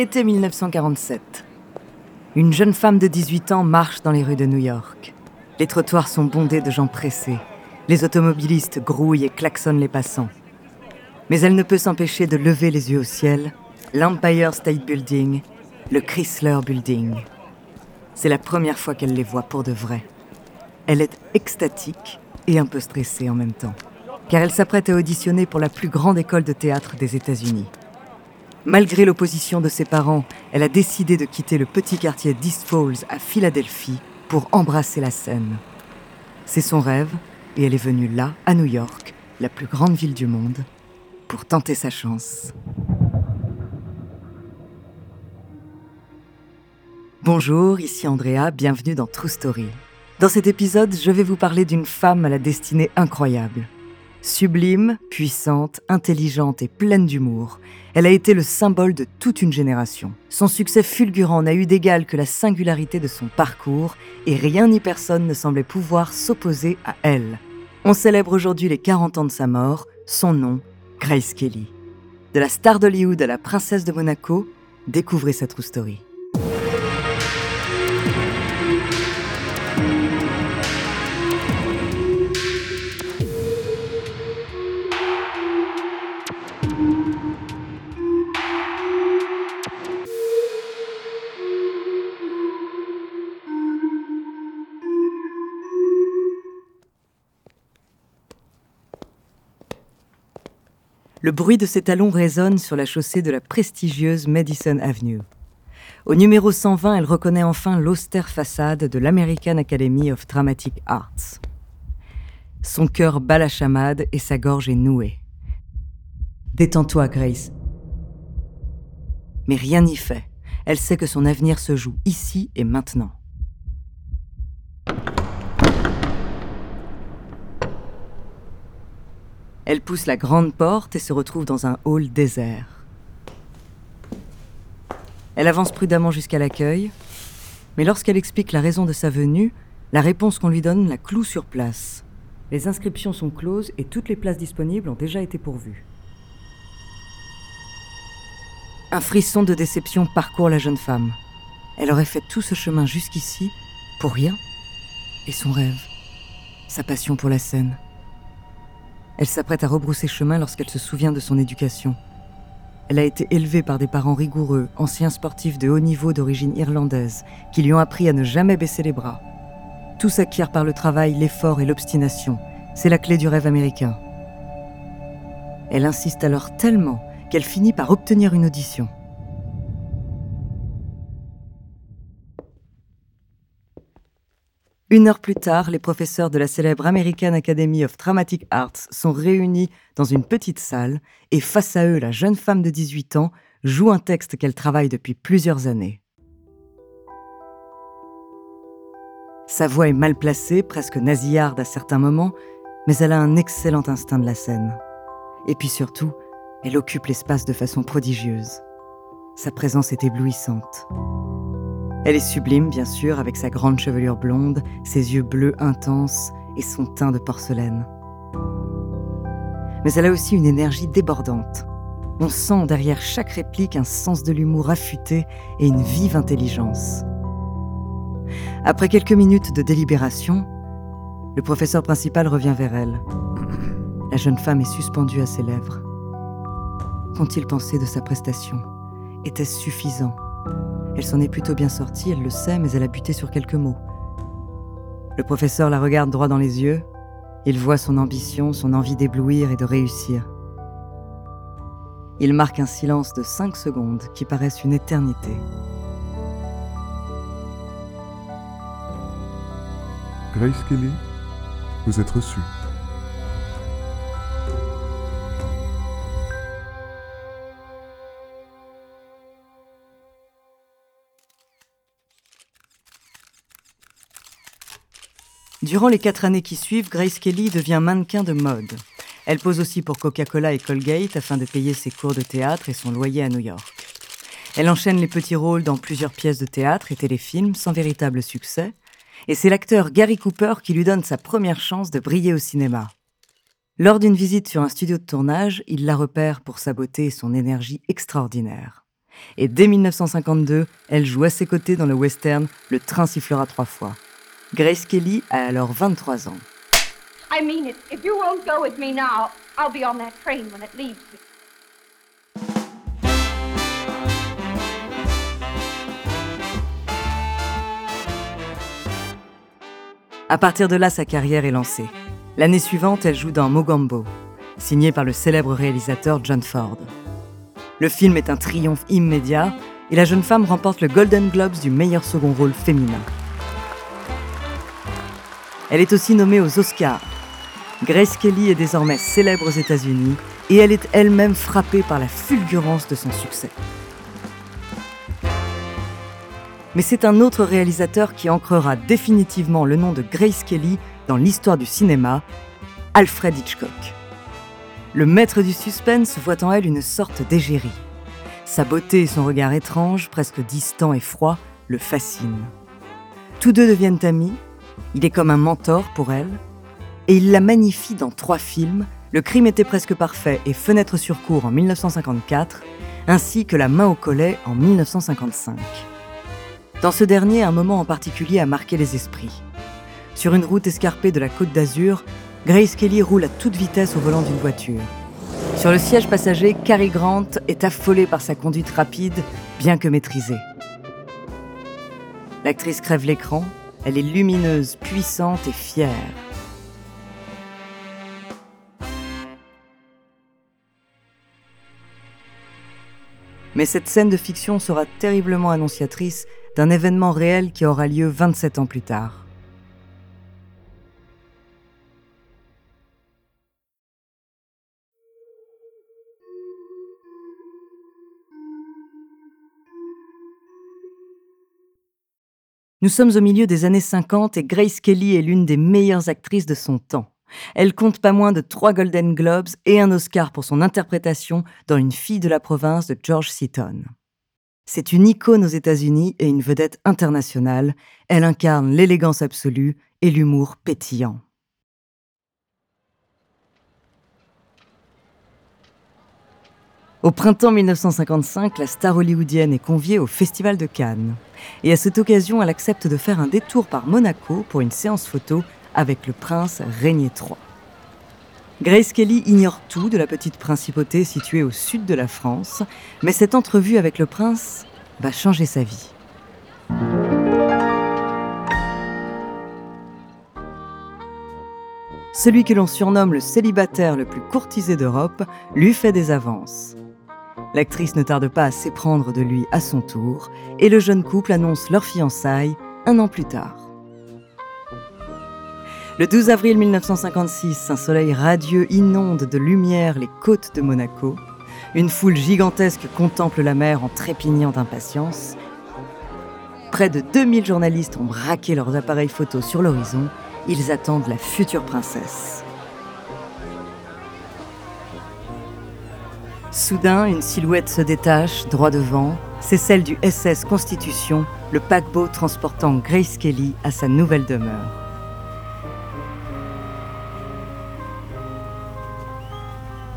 Été 1947. Une jeune femme de 18 ans marche dans les rues de New York. Les trottoirs sont bondés de gens pressés. Les automobilistes grouillent et klaxonnent les passants. Mais elle ne peut s'empêcher de lever les yeux au ciel, l'Empire State Building, le Chrysler Building. C'est la première fois qu'elle les voit pour de vrai. Elle est extatique et un peu stressée en même temps, car elle s'apprête à auditionner pour la plus grande école de théâtre des États-Unis. Malgré l'opposition de ses parents, elle a décidé de quitter le petit quartier d'East Falls à Philadelphie pour embrasser la scène. C'est son rêve et elle est venue là, à New York, la plus grande ville du monde, pour tenter sa chance. Bonjour, ici Andrea, bienvenue dans True Story. Dans cet épisode, je vais vous parler d'une femme à la destinée incroyable. Sublime, puissante, intelligente et pleine d'humour, elle a été le symbole de toute une génération. Son succès fulgurant n'a eu d'égal que la singularité de son parcours, et rien ni personne ne semblait pouvoir s'opposer à elle. On célèbre aujourd'hui les 40 ans de sa mort, son nom, Grace Kelly. De la star d'Hollywood à la princesse de Monaco, découvrez sa true story. Le bruit de ses talons résonne sur la chaussée de la prestigieuse Madison Avenue. Au numéro 120, elle reconnaît enfin l'austère façade de l'American Academy of Dramatic Arts. Son cœur bat la chamade et sa gorge est nouée. Détends-toi, Grace. Mais rien n'y fait. Elle sait que son avenir se joue ici et maintenant. Elle pousse la grande porte et se retrouve dans un hall désert. Elle avance prudemment jusqu'à l'accueil, mais lorsqu'elle explique la raison de sa venue, la réponse qu'on lui donne la cloue sur place. Les inscriptions sont closes et toutes les places disponibles ont déjà été pourvues. Un frisson de déception parcourt la jeune femme. Elle aurait fait tout ce chemin jusqu'ici pour rien Et son rêve Sa passion pour la scène elle s'apprête à rebrousser chemin lorsqu'elle se souvient de son éducation. Elle a été élevée par des parents rigoureux, anciens sportifs de haut niveau d'origine irlandaise, qui lui ont appris à ne jamais baisser les bras. Tout s'acquiert par le travail, l'effort et l'obstination. C'est la clé du rêve américain. Elle insiste alors tellement qu'elle finit par obtenir une audition. Une heure plus tard, les professeurs de la célèbre American Academy of Dramatic Arts sont réunis dans une petite salle et face à eux, la jeune femme de 18 ans joue un texte qu'elle travaille depuis plusieurs années. Sa voix est mal placée, presque nasillarde à certains moments, mais elle a un excellent instinct de la scène. Et puis surtout, elle occupe l'espace de façon prodigieuse. Sa présence est éblouissante. Elle est sublime, bien sûr, avec sa grande chevelure blonde, ses yeux bleus intenses et son teint de porcelaine. Mais elle a aussi une énergie débordante. On sent derrière chaque réplique un sens de l'humour affûté et une vive intelligence. Après quelques minutes de délibération, le professeur principal revient vers elle. La jeune femme est suspendue à ses lèvres. Qu'ont-ils pensé de sa prestation? Était-ce suffisant? Elle s'en est plutôt bien sortie, elle le sait, mais elle a buté sur quelques mots. Le professeur la regarde droit dans les yeux. Il voit son ambition, son envie d'éblouir et de réussir. Il marque un silence de cinq secondes qui paraissent une éternité. Grace Kelly, vous êtes reçue. Durant les quatre années qui suivent, Grace Kelly devient mannequin de mode. Elle pose aussi pour Coca-Cola et Colgate afin de payer ses cours de théâtre et son loyer à New York. Elle enchaîne les petits rôles dans plusieurs pièces de théâtre et téléfilms sans véritable succès, et c'est l'acteur Gary Cooper qui lui donne sa première chance de briller au cinéma. Lors d'une visite sur un studio de tournage, il la repère pour sa beauté et son énergie extraordinaire. Et dès 1952, elle joue à ses côtés dans le western Le train sifflera trois fois. Grace Kelly a alors 23 ans. I mean it. If you won't go with me now, I'll be on that train when it leaves. À partir de là, sa carrière est lancée. L'année suivante, elle joue dans Mogambo, signé par le célèbre réalisateur John Ford. Le film est un triomphe immédiat et la jeune femme remporte le Golden Globes du meilleur second rôle féminin. Elle est aussi nommée aux Oscars. Grace Kelly est désormais célèbre aux États-Unis et elle est elle-même frappée par la fulgurance de son succès. Mais c'est un autre réalisateur qui ancrera définitivement le nom de Grace Kelly dans l'histoire du cinéma, Alfred Hitchcock. Le maître du suspense voit en elle une sorte d'égérie. Sa beauté et son regard étrange, presque distant et froid, le fascinent. Tous deux deviennent amis il est comme un mentor pour elle, et il la magnifie dans trois films, Le crime était presque parfait et Fenêtre sur cour en 1954, ainsi que La main au collet en 1955. Dans ce dernier, un moment en particulier a marqué les esprits. Sur une route escarpée de la Côte d'Azur, Grace Kelly roule à toute vitesse au volant d'une voiture. Sur le siège passager, Cary Grant est affolé par sa conduite rapide, bien que maîtrisée. L'actrice crève l'écran, elle est lumineuse, puissante et fière. Mais cette scène de fiction sera terriblement annonciatrice d'un événement réel qui aura lieu 27 ans plus tard. Nous sommes au milieu des années 50 et Grace Kelly est l'une des meilleures actrices de son temps. Elle compte pas moins de trois Golden Globes et un Oscar pour son interprétation dans Une fille de la province de George Seaton. C'est une icône aux États-Unis et une vedette internationale. Elle incarne l'élégance absolue et l'humour pétillant. Au printemps 1955, la star hollywoodienne est conviée au Festival de Cannes. Et à cette occasion, elle accepte de faire un détour par Monaco pour une séance photo avec le prince Régnier III. Grace Kelly ignore tout de la petite principauté située au sud de la France, mais cette entrevue avec le prince va changer sa vie. Celui que l'on surnomme le célibataire le plus courtisé d'Europe lui fait des avances. L'actrice ne tarde pas à s'éprendre de lui à son tour, et le jeune couple annonce leur fiançailles un an plus tard. Le 12 avril 1956, un soleil radieux inonde de lumière les côtes de Monaco. Une foule gigantesque contemple la mer en trépignant d'impatience. Près de 2000 journalistes ont braqué leurs appareils photos sur l'horizon. Ils attendent la future princesse. Soudain, une silhouette se détache, droit devant. C'est celle du SS Constitution, le paquebot transportant Grace Kelly à sa nouvelle demeure.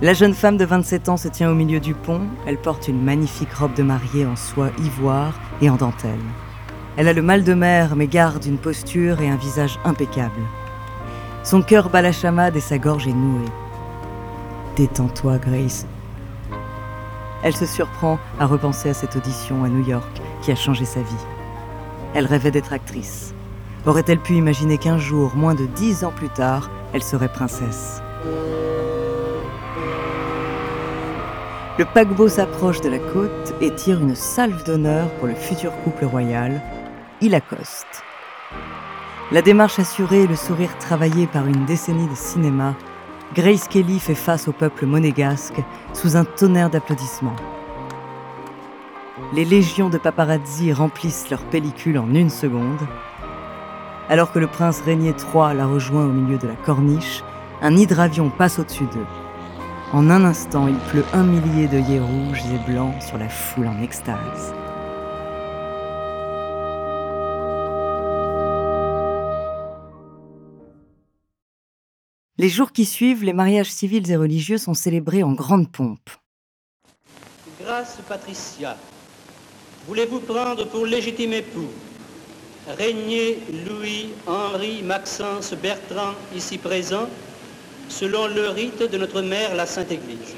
La jeune femme de 27 ans se tient au milieu du pont. Elle porte une magnifique robe de mariée en soie ivoire et en dentelle. Elle a le mal de mer mais garde une posture et un visage impeccable. Son cœur bat la chamade et sa gorge est nouée. Détends-toi, Grace. Elle se surprend à repenser à cette audition à New York qui a changé sa vie. Elle rêvait d'être actrice. Aurait-elle pu imaginer qu'un jour, moins de dix ans plus tard, elle serait princesse? Le paquebot s'approche de la côte et tire une salve d'honneur pour le futur couple royal. Il accoste. La démarche assurée et le sourire travaillé par une décennie de cinéma, Grace Kelly fait face au peuple monégasque sous un tonnerre d'applaudissements. Les légions de paparazzi remplissent leur pellicule en une seconde. Alors que le prince Régnier III la rejoint au milieu de la corniche, un hydravion passe au-dessus d'eux. En un instant, il pleut un millier d'œillets rouges et blancs sur la foule en extase. Les jours qui suivent, les mariages civils et religieux sont célébrés en grande pompe. Grâce Patricia, voulez-vous prendre pour légitime époux Régnier Louis Henri Maxence Bertrand, ici présent, selon le rite de notre mère, la Sainte Église.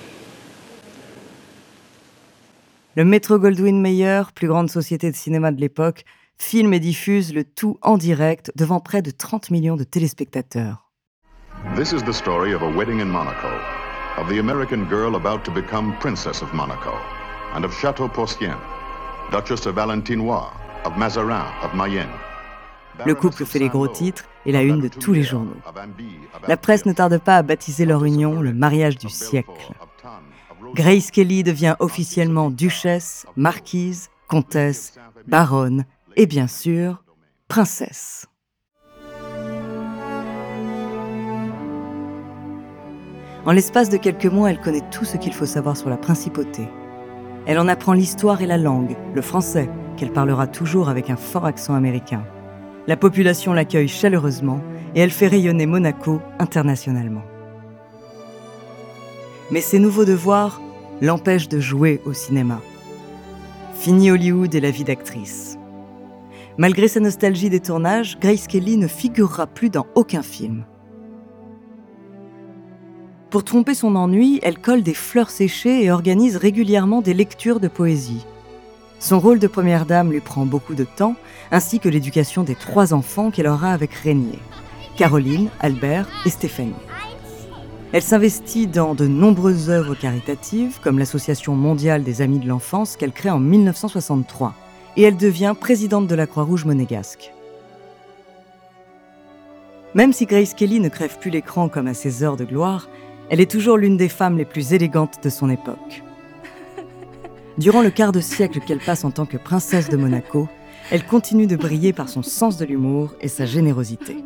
Le Metro Goldwyn Mayer, plus grande société de cinéma de l'époque, filme et diffuse le tout en direct devant près de 30 millions de téléspectateurs. This is the story of a wedding in Monaco, of the American girl about to become Princess of Monaco, and of Chateau Porcien, Duchess of Valentinois, of Mazarin, of Mayenne. Le couple fait les gros titres et la une de tous les journaux. La presse ne tarde pas à baptiser leur union le mariage du siècle. Grace Kelly devient officiellement duchesse, marquise, comtesse, baronne et bien sûr, princesse. En l'espace de quelques mois, elle connaît tout ce qu'il faut savoir sur la principauté. Elle en apprend l'histoire et la langue, le français, qu'elle parlera toujours avec un fort accent américain. La population l'accueille chaleureusement et elle fait rayonner Monaco internationalement. Mais ses nouveaux devoirs l'empêchent de jouer au cinéma. Fini Hollywood et la vie d'actrice. Malgré sa nostalgie des tournages, Grace Kelly ne figurera plus dans aucun film. Pour tromper son ennui, elle colle des fleurs séchées et organise régulièrement des lectures de poésie. Son rôle de première dame lui prend beaucoup de temps, ainsi que l'éducation des trois enfants qu'elle aura avec Régnier, Caroline, Albert et Stéphanie. Elle s'investit dans de nombreuses œuvres caritatives, comme l'Association mondiale des amis de l'enfance qu'elle crée en 1963, et elle devient présidente de la Croix-Rouge monégasque. Même si Grace Kelly ne crève plus l'écran comme à ses heures de gloire, elle est toujours l'une des femmes les plus élégantes de son époque. Durant le quart de siècle qu'elle passe en tant que princesse de Monaco, elle continue de briller par son sens de l'humour et sa générosité.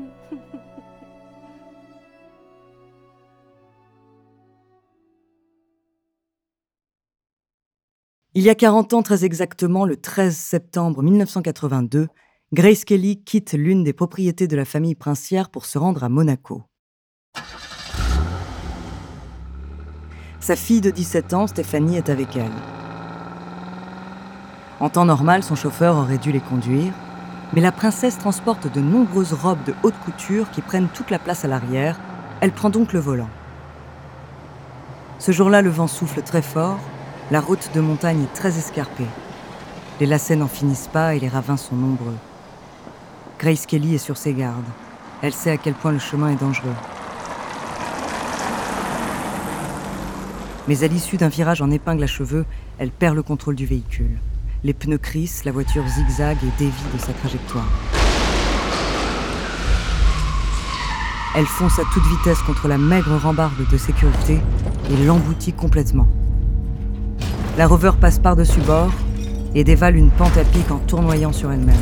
Il y a 40 ans très exactement, le 13 septembre 1982, Grace Kelly quitte l'une des propriétés de la famille princière pour se rendre à Monaco. Sa fille de 17 ans, Stéphanie, est avec elle. En temps normal, son chauffeur aurait dû les conduire, mais la princesse transporte de nombreuses robes de haute couture qui prennent toute la place à l'arrière. Elle prend donc le volant. Ce jour-là, le vent souffle très fort, la route de montagne est très escarpée. Les lacets n'en finissent pas et les ravins sont nombreux. Grace Kelly est sur ses gardes. Elle sait à quel point le chemin est dangereux. Mais à l'issue d'un virage en épingle à cheveux, elle perd le contrôle du véhicule. Les pneus crissent, la voiture zigzague et dévie de sa trajectoire. Elle fonce à toute vitesse contre la maigre rambarde de sécurité et l'emboutit complètement. La rover passe par-dessus bord et dévale une pente à pic en tournoyant sur elle-même.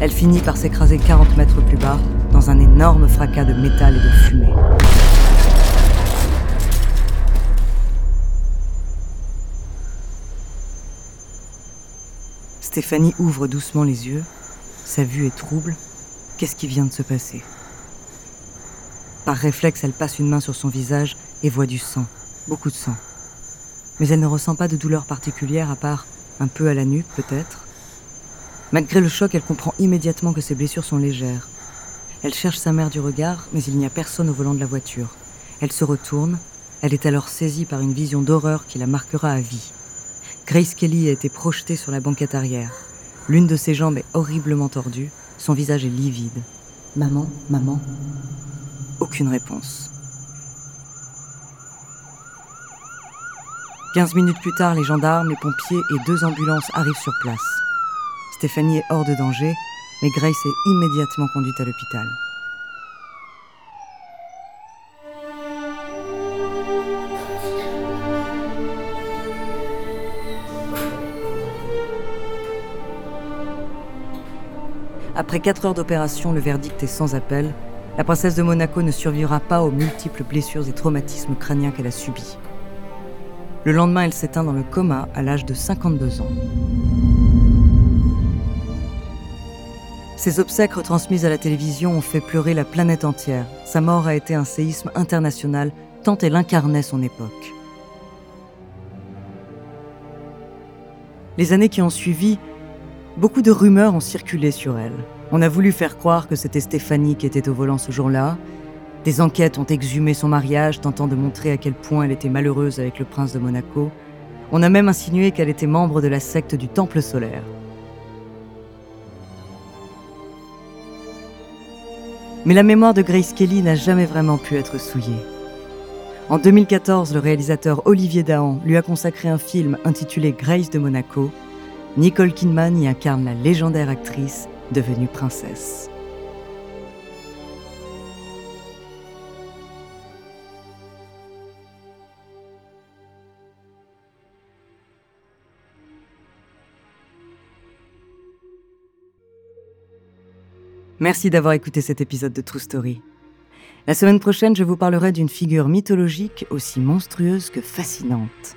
Elle finit par s'écraser 40 mètres plus bas dans un énorme fracas de métal et de fumée. Stéphanie ouvre doucement les yeux. Sa vue est trouble. Qu'est-ce qui vient de se passer? Par réflexe, elle passe une main sur son visage et voit du sang. beaucoup de sang. Mais elle ne ressent pas de douleur particulière à part un peu à la nuque peut-être. Malgré le choc, elle comprend immédiatement que ses blessures sont légères. Elle cherche sa mère du regard, mais il n'y a personne au volant de la voiture. Elle se retourne. Elle est alors saisie par une vision d'horreur qui la marquera à vie. Grace Kelly a été projetée sur la banquette arrière. L'une de ses jambes est horriblement tordue. Son visage est livide. Maman, maman. Aucune réponse. Quinze minutes plus tard, les gendarmes, les pompiers et deux ambulances arrivent sur place. Stéphanie est hors de danger, mais Grace est immédiatement conduite à l'hôpital. Après quatre heures d'opération, le verdict est sans appel. La princesse de Monaco ne survivra pas aux multiples blessures et traumatismes crâniens qu'elle a subis. Le lendemain, elle s'éteint dans le coma à l'âge de 52 ans. Ses obsèques retransmises à la télévision ont fait pleurer la planète entière. Sa mort a été un séisme international tant elle incarnait son époque. Les années qui ont suivi, beaucoup de rumeurs ont circulé sur elle. On a voulu faire croire que c'était Stéphanie qui était au volant ce jour-là. Des enquêtes ont exhumé son mariage, tentant de montrer à quel point elle était malheureuse avec le prince de Monaco. On a même insinué qu'elle était membre de la secte du Temple solaire. Mais la mémoire de Grace Kelly n'a jamais vraiment pu être souillée. En 2014, le réalisateur Olivier Dahan lui a consacré un film intitulé Grace de Monaco. Nicole Kidman y incarne la légendaire actrice devenue princesse. Merci d'avoir écouté cet épisode de True Story. La semaine prochaine, je vous parlerai d'une figure mythologique aussi monstrueuse que fascinante.